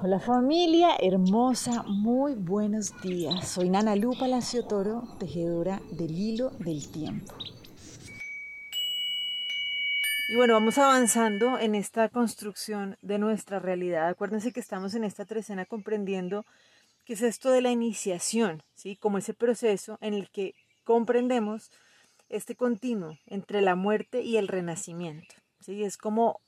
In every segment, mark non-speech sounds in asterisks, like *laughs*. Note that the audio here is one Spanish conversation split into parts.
Hola familia hermosa, muy buenos días. Soy Nana Lu Palacio Toro, tejedora del hilo del tiempo. Y bueno, vamos avanzando en esta construcción de nuestra realidad. Acuérdense que estamos en esta trecena comprendiendo qué es esto de la iniciación, ¿sí? Como ese proceso en el que comprendemos este continuo entre la muerte y el renacimiento, ¿sí? Es como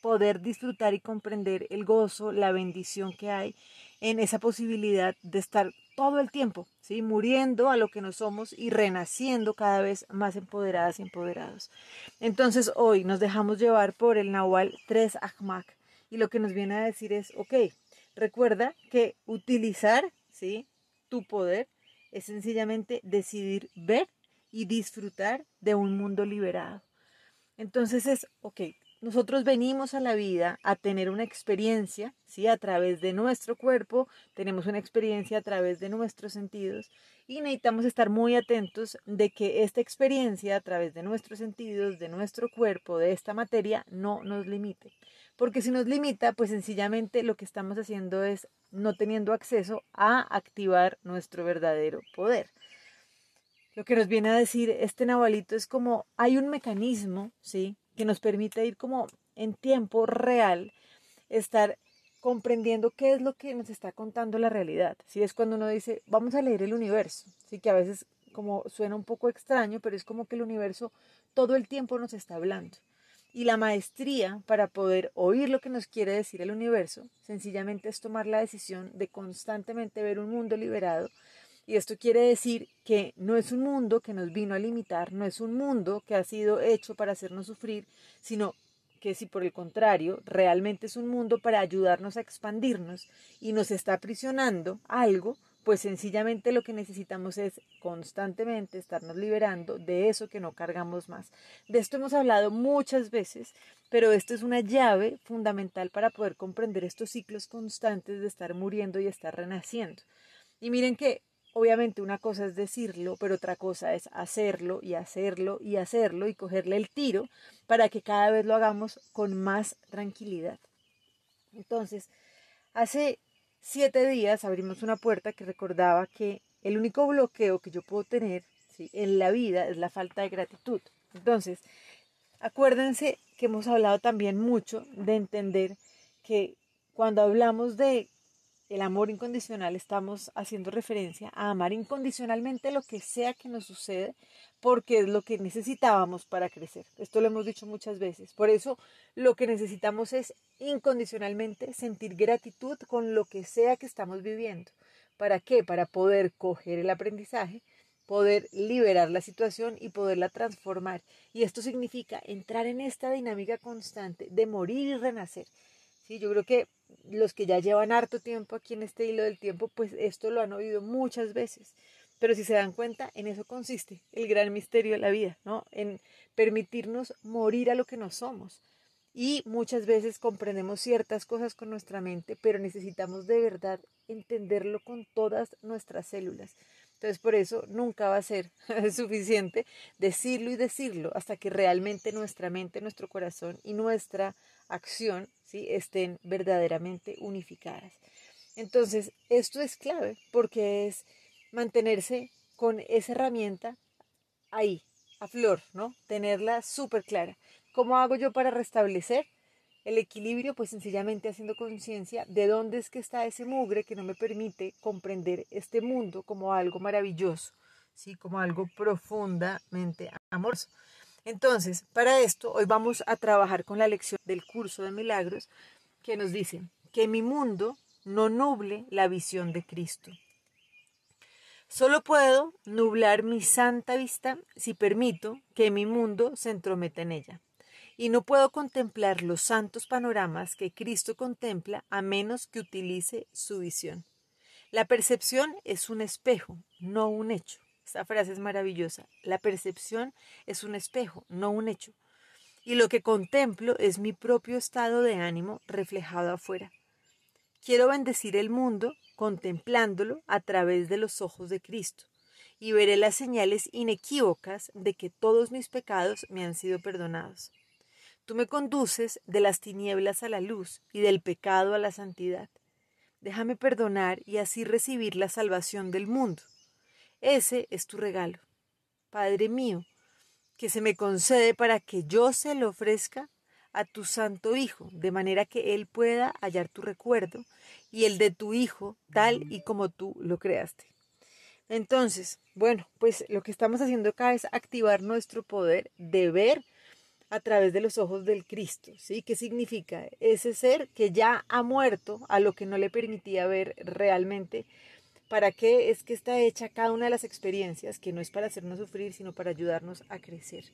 poder disfrutar y comprender el gozo, la bendición que hay en esa posibilidad de estar todo el tiempo, ¿sí? muriendo a lo que no somos y renaciendo cada vez más empoderadas y empoderados. Entonces hoy nos dejamos llevar por el Nahual 3 Ahmak y lo que nos viene a decir es, ok, recuerda que utilizar ¿sí? tu poder es sencillamente decidir ver y disfrutar de un mundo liberado. Entonces es, ok, nosotros venimos a la vida a tener una experiencia, ¿sí? A través de nuestro cuerpo, tenemos una experiencia a través de nuestros sentidos y necesitamos estar muy atentos de que esta experiencia a través de nuestros sentidos, de nuestro cuerpo, de esta materia, no nos limite. Porque si nos limita, pues sencillamente lo que estamos haciendo es no teniendo acceso a activar nuestro verdadero poder. Lo que nos viene a decir este navalito es como hay un mecanismo, ¿sí? Que nos permite ir como en tiempo real, estar comprendiendo qué es lo que nos está contando la realidad. Si es cuando uno dice, vamos a leer el universo, sí que a veces como suena un poco extraño, pero es como que el universo todo el tiempo nos está hablando. Y la maestría para poder oír lo que nos quiere decir el universo, sencillamente es tomar la decisión de constantemente ver un mundo liberado y esto quiere decir que no es un mundo que nos vino a limitar, no es un mundo que ha sido hecho para hacernos sufrir, sino que si por el contrario realmente es un mundo para ayudarnos a expandirnos y nos está aprisionando algo, pues sencillamente lo que necesitamos es constantemente estarnos liberando de eso que no cargamos más. De esto hemos hablado muchas veces, pero esto es una llave fundamental para poder comprender estos ciclos constantes de estar muriendo y estar renaciendo. Y miren que Obviamente una cosa es decirlo, pero otra cosa es hacerlo y hacerlo y hacerlo y cogerle el tiro para que cada vez lo hagamos con más tranquilidad. Entonces, hace siete días abrimos una puerta que recordaba que el único bloqueo que yo puedo tener en la vida es la falta de gratitud. Entonces, acuérdense que hemos hablado también mucho de entender que cuando hablamos de el amor incondicional estamos haciendo referencia a amar incondicionalmente lo que sea que nos sucede porque es lo que necesitábamos para crecer. Esto lo hemos dicho muchas veces. Por eso lo que necesitamos es incondicionalmente sentir gratitud con lo que sea que estamos viviendo. ¿Para qué? Para poder coger el aprendizaje, poder liberar la situación y poderla transformar. Y esto significa entrar en esta dinámica constante de morir y renacer. Sí, yo creo que los que ya llevan harto tiempo aquí en este hilo del tiempo, pues esto lo han oído muchas veces. Pero si se dan cuenta, en eso consiste el gran misterio de la vida, ¿no? En permitirnos morir a lo que no somos. Y muchas veces comprendemos ciertas cosas con nuestra mente, pero necesitamos de verdad entenderlo con todas nuestras células. Entonces por eso nunca va a ser *laughs* suficiente decirlo y decirlo hasta que realmente nuestra mente, nuestro corazón y nuestra acción estén verdaderamente unificadas. Entonces, esto es clave porque es mantenerse con esa herramienta ahí, a flor, ¿no? Tenerla súper clara. ¿Cómo hago yo para restablecer el equilibrio? Pues sencillamente haciendo conciencia de dónde es que está ese mugre que no me permite comprender este mundo como algo maravilloso, ¿sí? Como algo profundamente amoroso. Entonces, para esto, hoy vamos a trabajar con la lección del curso de milagros que nos dice que mi mundo no nuble la visión de Cristo. Solo puedo nublar mi santa vista si permito que mi mundo se entrometa en ella. Y no puedo contemplar los santos panoramas que Cristo contempla a menos que utilice su visión. La percepción es un espejo, no un hecho. Esta frase es maravillosa. La percepción es un espejo, no un hecho. Y lo que contemplo es mi propio estado de ánimo reflejado afuera. Quiero bendecir el mundo contemplándolo a través de los ojos de Cristo y veré las señales inequívocas de que todos mis pecados me han sido perdonados. Tú me conduces de las tinieblas a la luz y del pecado a la santidad. Déjame perdonar y así recibir la salvación del mundo. Ese es tu regalo, Padre mío, que se me concede para que yo se lo ofrezca a tu Santo Hijo, de manera que Él pueda hallar tu recuerdo y el de tu Hijo, tal y como tú lo creaste. Entonces, bueno, pues lo que estamos haciendo acá es activar nuestro poder de ver a través de los ojos del Cristo, ¿sí? ¿Qué significa? Ese ser que ya ha muerto a lo que no le permitía ver realmente. ¿Para qué es que está hecha cada una de las experiencias? Que no es para hacernos sufrir, sino para ayudarnos a crecer.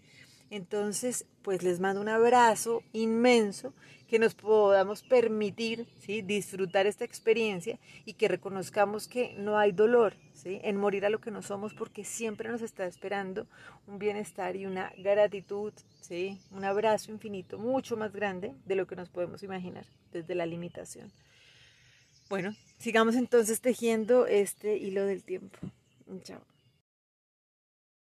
Entonces, pues les mando un abrazo inmenso, que nos podamos permitir ¿sí? disfrutar esta experiencia y que reconozcamos que no hay dolor ¿sí? en morir a lo que no somos porque siempre nos está esperando un bienestar y una gratitud, ¿sí? un abrazo infinito, mucho más grande de lo que nos podemos imaginar desde la limitación. Bueno, sigamos entonces tejiendo este hilo del tiempo. Chao.